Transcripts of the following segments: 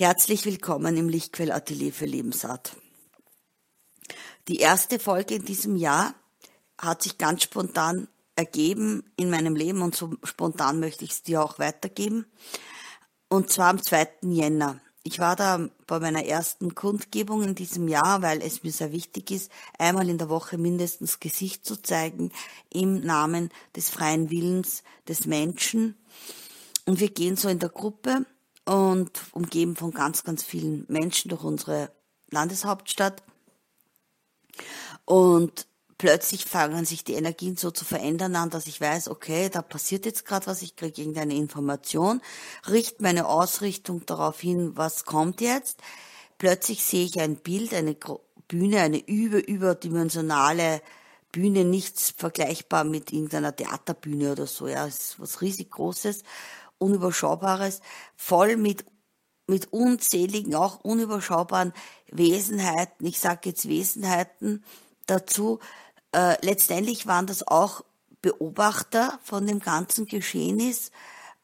Herzlich willkommen im Lichtquell Atelier für Lebensart. Die erste Folge in diesem Jahr hat sich ganz spontan ergeben in meinem Leben und so spontan möchte ich es dir auch weitergeben. Und zwar am 2. Jänner. Ich war da bei meiner ersten Kundgebung in diesem Jahr, weil es mir sehr wichtig ist, einmal in der Woche mindestens Gesicht zu zeigen im Namen des freien Willens des Menschen. Und wir gehen so in der Gruppe und umgeben von ganz, ganz vielen Menschen durch unsere Landeshauptstadt. Und plötzlich fangen sich die Energien so zu verändern an, dass ich weiß, okay, da passiert jetzt gerade was, ich kriege irgendeine Information, richte meine Ausrichtung darauf hin, was kommt jetzt. Plötzlich sehe ich ein Bild, eine Bühne, eine über, überdimensionale Bühne, nichts vergleichbar mit irgendeiner Theaterbühne oder so, ja, es ist was riesig Großes Unüberschaubares, voll mit, mit unzähligen, auch unüberschaubaren Wesenheiten. Ich sage jetzt Wesenheiten dazu. Äh, letztendlich waren das auch Beobachter von dem ganzen Geschehnis,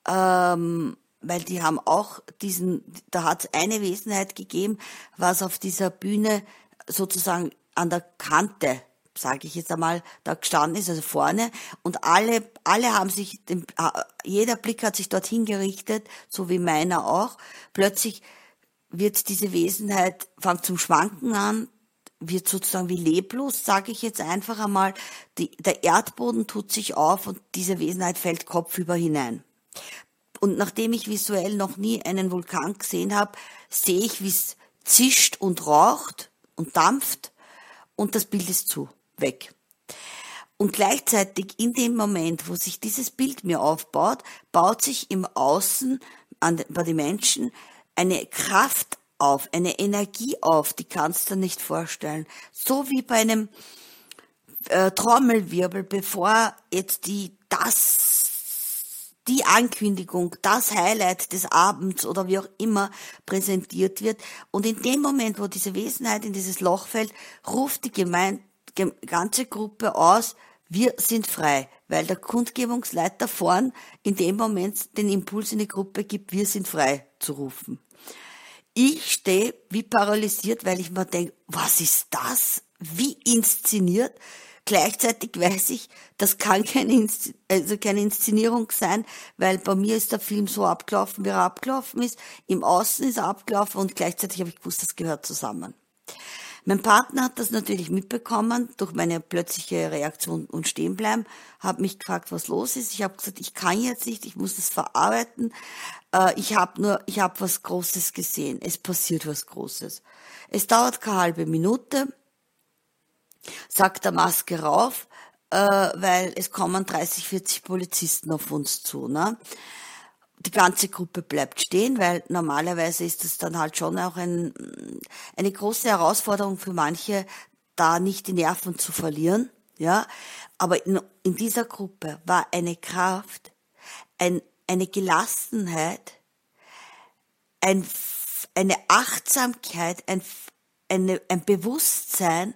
ähm, weil die haben auch diesen, da hat es eine Wesenheit gegeben, was auf dieser Bühne sozusagen an der Kante sage ich jetzt einmal, da gestanden ist, also vorne, und alle, alle haben sich, dem, äh, jeder Blick hat sich dorthin gerichtet, so wie meiner auch. Plötzlich wird diese Wesenheit, fängt zum Schwanken an, wird sozusagen wie leblos, sage ich jetzt einfach einmal. Die, der Erdboden tut sich auf und diese Wesenheit fällt kopfüber hinein. Und nachdem ich visuell noch nie einen Vulkan gesehen habe, sehe ich, wie es zischt und raucht und dampft und das Bild ist zu weg. Und gleichzeitig in dem Moment, wo sich dieses Bild mir aufbaut, baut sich im Außen an, bei den Menschen eine Kraft auf, eine Energie auf, die kannst du nicht vorstellen. So wie bei einem äh, Trommelwirbel, bevor jetzt die das die Ankündigung, das Highlight des Abends oder wie auch immer präsentiert wird. Und in dem Moment, wo diese Wesenheit in dieses Loch fällt, ruft die Gemeinde ganze Gruppe aus, wir sind frei, weil der Kundgebungsleiter vorn in dem Moment den Impuls in die Gruppe gibt, wir sind frei zu rufen. Ich stehe wie paralysiert, weil ich mir denke, was ist das? Wie inszeniert? Gleichzeitig weiß ich, das kann keine, also keine Inszenierung sein, weil bei mir ist der Film so abgelaufen, wie er abgelaufen ist. Im Außen ist er abgelaufen und gleichzeitig habe ich gewusst, das gehört zusammen. Mein Partner hat das natürlich mitbekommen durch meine plötzliche Reaktion und Stehenbleiben, hat mich gefragt, was los ist. Ich habe gesagt, ich kann jetzt nicht, ich muss das verarbeiten. Äh, ich habe nur, ich habe was Großes gesehen. Es passiert was Großes. Es dauert keine halbe Minute, sagt der Maske rauf, äh, weil es kommen 30, 40 Polizisten auf uns zu. Ne? Die ganze Gruppe bleibt stehen, weil normalerweise ist es dann halt schon auch ein, eine große Herausforderung für manche, da nicht die Nerven zu verlieren, ja. Aber in, in dieser Gruppe war eine Kraft, ein, eine Gelassenheit, ein, eine Achtsamkeit, ein, eine, ein Bewusstsein,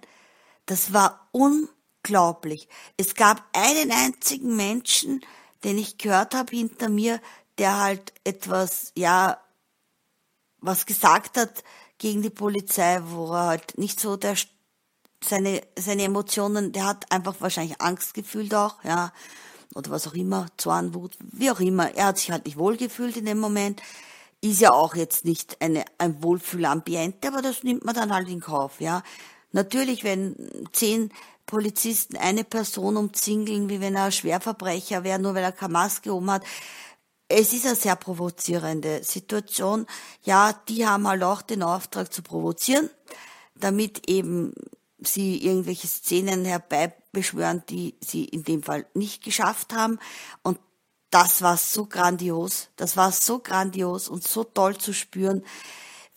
das war unglaublich. Es gab einen einzigen Menschen, den ich gehört habe hinter mir, der halt etwas, ja, was gesagt hat gegen die Polizei, wo er halt nicht so der, seine, seine Emotionen, der hat einfach wahrscheinlich Angst gefühlt auch, ja, oder was auch immer, Zorn, Wut, wie auch immer. Er hat sich halt nicht wohlgefühlt in dem Moment. Ist ja auch jetzt nicht eine, ein Wohlfühlambiente, aber das nimmt man dann halt in Kauf, ja. Natürlich, wenn zehn Polizisten eine Person umzingeln, wie wenn er ein Schwerverbrecher wäre, nur weil er keine Maske oben hat, es ist eine sehr provozierende Situation. Ja, die haben halt auch den Auftrag zu provozieren, damit eben sie irgendwelche Szenen herbeibeschwören, die sie in dem Fall nicht geschafft haben. Und das war so grandios. Das war so grandios und so toll zu spüren,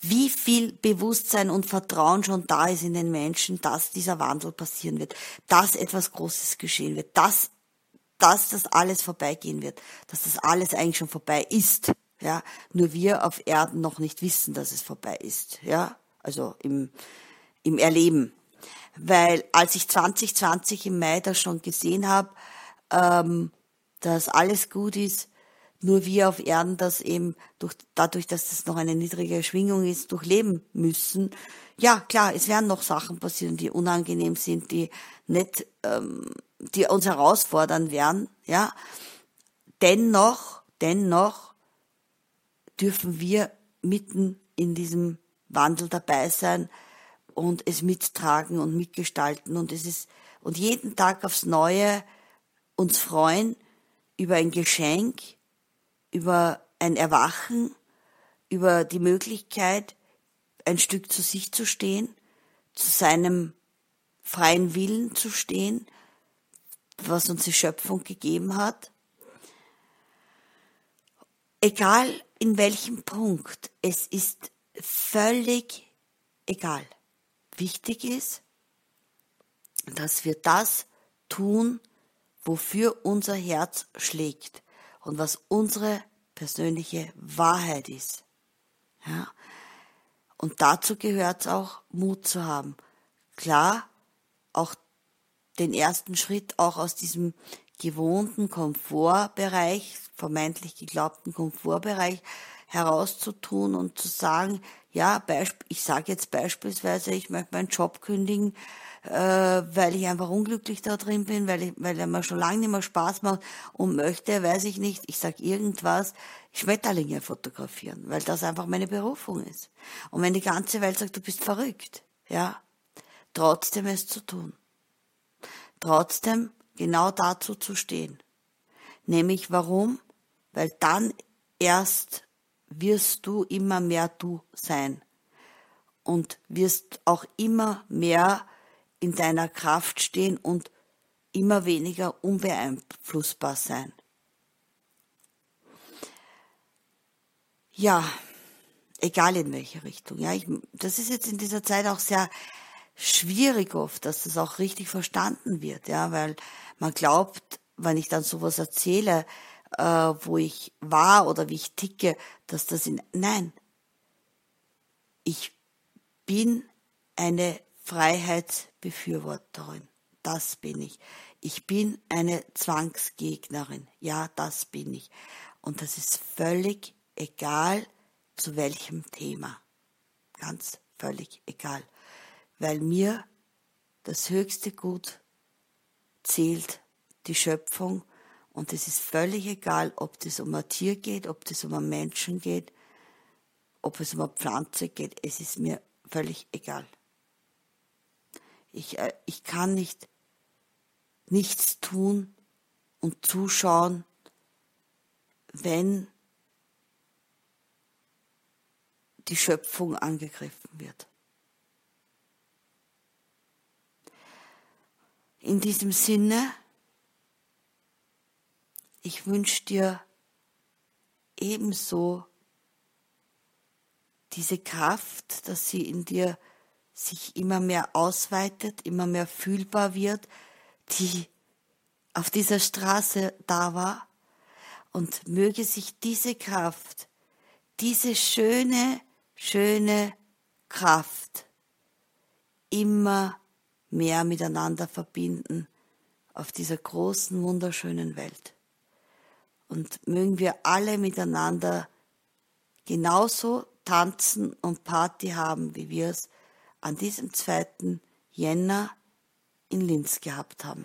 wie viel Bewusstsein und Vertrauen schon da ist in den Menschen, dass dieser Wandel passieren wird, dass etwas Großes geschehen wird, dass dass das alles vorbeigehen wird, dass das alles eigentlich schon vorbei ist. Ja, nur wir auf Erden noch nicht wissen, dass es vorbei ist. Ja, also im, im Erleben. Weil als ich 2020 im Mai das schon gesehen habe, ähm, dass alles gut ist, nur wir auf Erden das eben durch, dadurch, dass das noch eine niedrige Schwingung ist, durchleben müssen. Ja, klar, es werden noch Sachen passieren, die unangenehm sind, die nicht, ähm, die uns herausfordern werden, ja. Dennoch, dennoch dürfen wir mitten in diesem Wandel dabei sein und es mittragen und mitgestalten und es ist, und jeden Tag aufs Neue uns freuen über ein Geschenk, über ein Erwachen, über die Möglichkeit, ein Stück zu sich zu stehen, zu seinem freien Willen zu stehen, was uns die Schöpfung gegeben hat. Egal in welchem Punkt, es ist völlig egal. Wichtig ist, dass wir das tun, wofür unser Herz schlägt und was unsere persönliche Wahrheit ist. Ja? Und dazu gehört es auch, Mut zu haben. Klar, auch den ersten Schritt auch aus diesem gewohnten Komfortbereich, vermeintlich geglaubten Komfortbereich herauszutun und zu sagen, ja, ich sage jetzt beispielsweise, ich möchte meinen Job kündigen, äh, weil ich einfach unglücklich da drin bin, weil, ich, weil er mir schon lange nicht mehr Spaß macht und möchte, weiß ich nicht, ich sag irgendwas, Schmetterlinge fotografieren, weil das einfach meine Berufung ist. Und wenn die ganze Welt sagt, du bist verrückt, ja, trotzdem es zu tun. Trotzdem genau dazu zu stehen. Nämlich warum? Weil dann erst wirst du immer mehr du sein und wirst auch immer mehr in deiner Kraft stehen und immer weniger unbeeinflussbar sein. Ja, egal in welche Richtung. Ja, ich, das ist jetzt in dieser Zeit auch sehr schwierig oft, dass das auch richtig verstanden wird, ja, weil man glaubt, wenn ich dann sowas erzähle, äh, wo ich war oder wie ich ticke, dass das in, nein, ich bin eine Freiheitsbefürworterin. Das bin ich. Ich bin eine Zwangsgegnerin. Ja, das bin ich. Und das ist völlig egal, zu welchem Thema. Ganz völlig egal. Weil mir das höchste Gut zählt die Schöpfung und es ist völlig egal, ob es um ein Tier geht, ob es um einen Menschen geht, ob es um eine Pflanze geht. Es ist mir völlig egal. Ich, äh, ich kann nicht nichts tun und zuschauen, wenn die Schöpfung angegriffen wird. In diesem Sinne, ich wünsche dir ebenso diese Kraft, dass sie in dir sich immer mehr ausweitet, immer mehr fühlbar wird, die auf dieser Straße da war. Und möge sich diese Kraft, diese schöne, schöne Kraft immer mehr miteinander verbinden auf dieser großen, wunderschönen Welt. Und mögen wir alle miteinander genauso tanzen und Party haben, wie wir es an diesem 2. Jänner in Linz gehabt haben.